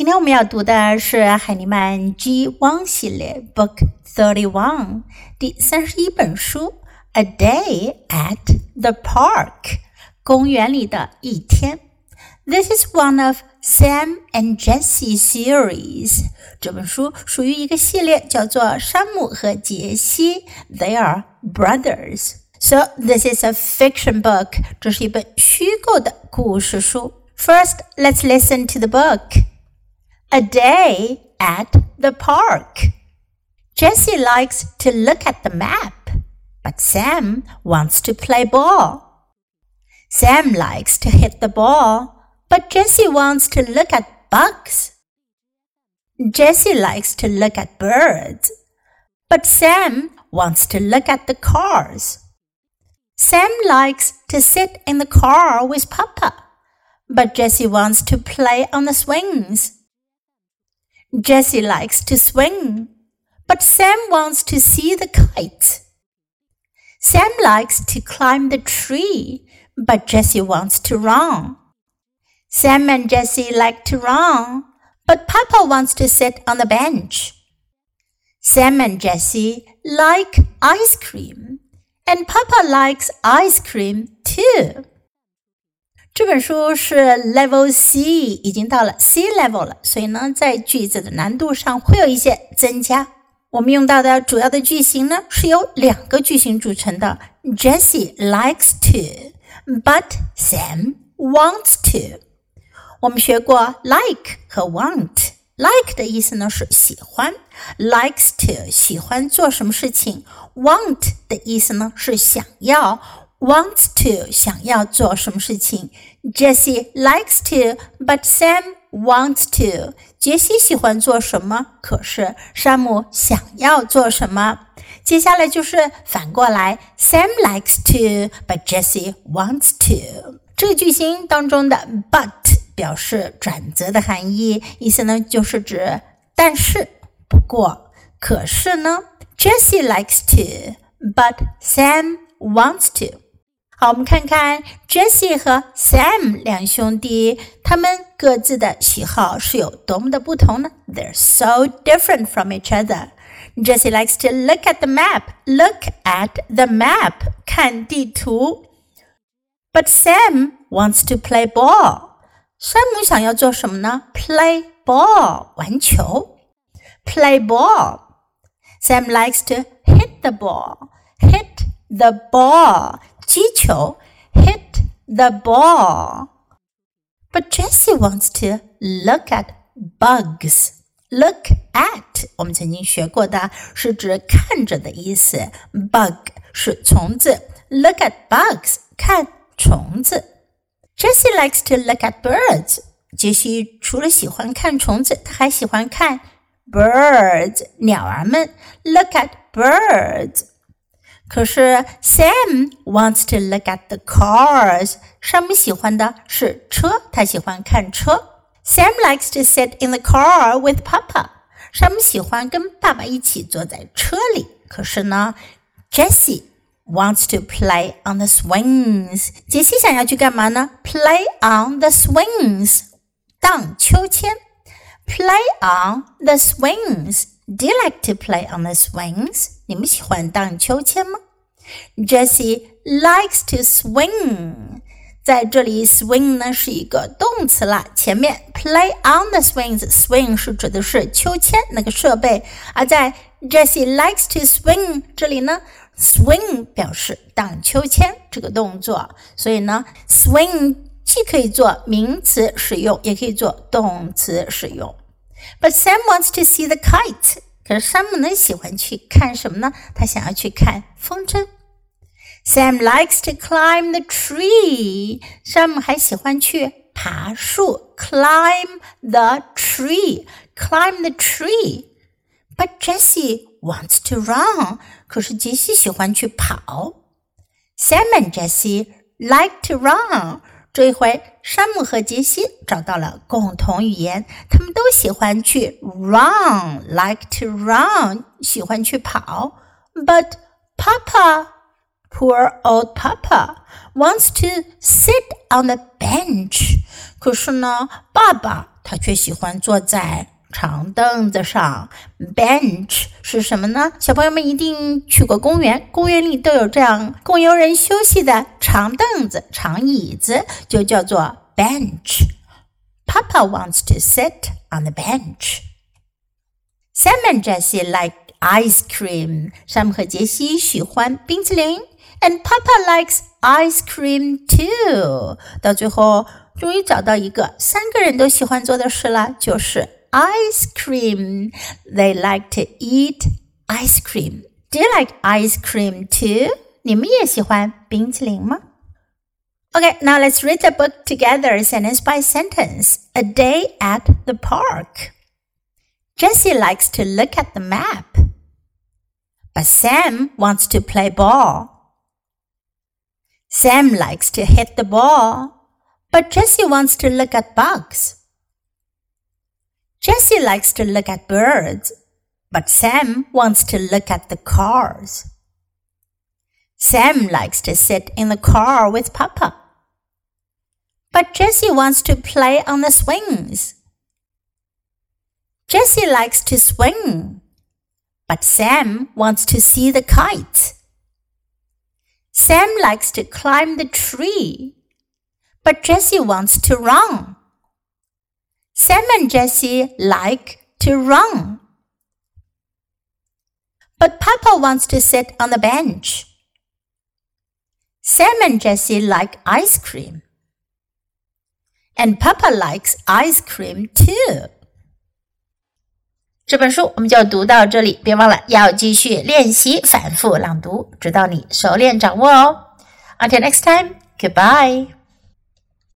今天我们要读的是海尼曼 G One 系列 Book Thirty One 第三十一本书《A Day at the Park》公园里的一天。This is one of Sam and Jesse series。这本书属于一个系列，叫做山姆和杰西。They are brothers。So this is a fiction book。这是一本虚构的故事书。First, let's listen to the book a day at the park. Jessie likes to look at the map, but Sam wants to play ball. Sam likes to hit the ball, but Jessie wants to look at bugs. Jessie likes to look at birds, but Sam wants to look at the cars. Sam likes to sit in the car with Papa, but Jessie wants to play on the swings. Jessie likes to swing, but Sam wants to see the kite. Sam likes to climb the tree, but Jessie wants to run. Sam and Jessie like to run, but Papa wants to sit on the bench. Sam and Jessie like ice cream, and Papa likes ice cream too. 这本书是 Level C，已经到了 C Level 了，所以呢，在句子的难度上会有一些增加。我们用到的主要的句型呢，是由两个句型组成的。Jessie likes to，but Sam wants to。我们学过 like 和 want。like 的意思呢是喜欢，likes to 喜欢做什么事情，want 的意思呢是想要。Wants to 想要做什么事情，Jessie likes to, but Sam wants to。杰西喜欢做什么，可是山姆想要做什么。接下来就是反过来，Sam likes to, but Jessie wants to。这个句型当中的 but 表示转折的含义，意思呢就是指但是、不过、可是呢。Jessie likes to, but Sam wants to。好，我们看看 Jessie 和 Sam 两兄弟，他们各自的喜好是有多么的不同呢？They're so different from each other. Jessie likes to look at the map. Look at the map，看地图。But Sam wants to play ball. 山姆想要做什么呢？Play ball，玩球。Play ball. Sam likes to hit the ball. Hit the ball. 击球，hit the ball. But Jessie wants to look at bugs. Look at 我们曾经学过的是指看着的意思，bug 是虫子，look at bugs 看虫子。Jessie likes to look at birds. 杰西除了喜欢看虫子，他还喜欢看 birds 鸟儿们。Look at birds. 可是 Sam wants to look at the cars。山姆喜欢的是车，他喜欢看车。Sam likes to sit in the car with Papa。山姆喜欢跟爸爸一起坐在车里。可是呢，Jessie wants to play on the swings。杰西想要去干嘛呢？Play on the swings，荡秋千。Play on the swings。 Do you like to play on the swings？你们喜欢荡秋千吗？Jessie likes to swing。在这里，swing 呢是一个动词啦。前面 play on the swings，swing 是指的是秋千那个设备，而在 Jessie likes to swing 这里呢，swing 表示荡秋千这个动作，所以呢，swing 既可以做名词使用，也可以做动词使用。But Sam wants to see the kite。可是山姆呢喜欢去看什么呢？他想要去看风筝。Sam likes to climb the tree。山姆还喜欢去爬树，climb the tree。climb the tree。But Jessie wants to run。可是杰西喜欢去跑。Sam and Jessie like to run。 这一回，山姆和杰西找到了共同语言，他们都喜欢去 run，like to run，喜欢去跑。But Papa, poor old Papa, wants to sit on the bench。可是呢，爸爸他却喜欢坐在长凳子上。Bench 是什么呢？小朋友们一定去过公园，公园里都有这样供游人休息的长凳子、长椅子，就叫做 bench。Papa wants to sit on the bench. Sam and Jesse like ice cream. 山姆和杰西喜欢冰淇淋，and Papa likes ice cream too. 到最后，终于找到一个三个人都喜欢做的事了，就是 ice cream. They like to eat ice cream. Do you like ice cream too? 你们也喜欢冰淇淋吗？Okay, now let's read the book together, sentence by sentence. A day at the park. Jessie likes to look at the map. But Sam wants to play ball. Sam likes to hit the ball, but Jessie wants to look at bugs. Jessie likes to look at birds, but Sam wants to look at the cars. Sam likes to sit in the car with Papa. But Jessie wants to play on the swings. Jessie likes to swing, but Sam wants to see the kites. Sam likes to climb the tree, but Jessie wants to run. Sam and Jessie like to run. But Papa wants to sit on the bench. Sam and Jessie like ice cream. And Papa likes ice cream too. 这本书我们就读到这里，别忘了要继续练习反复朗读，直到你熟练掌握哦。Until next time, goodbye.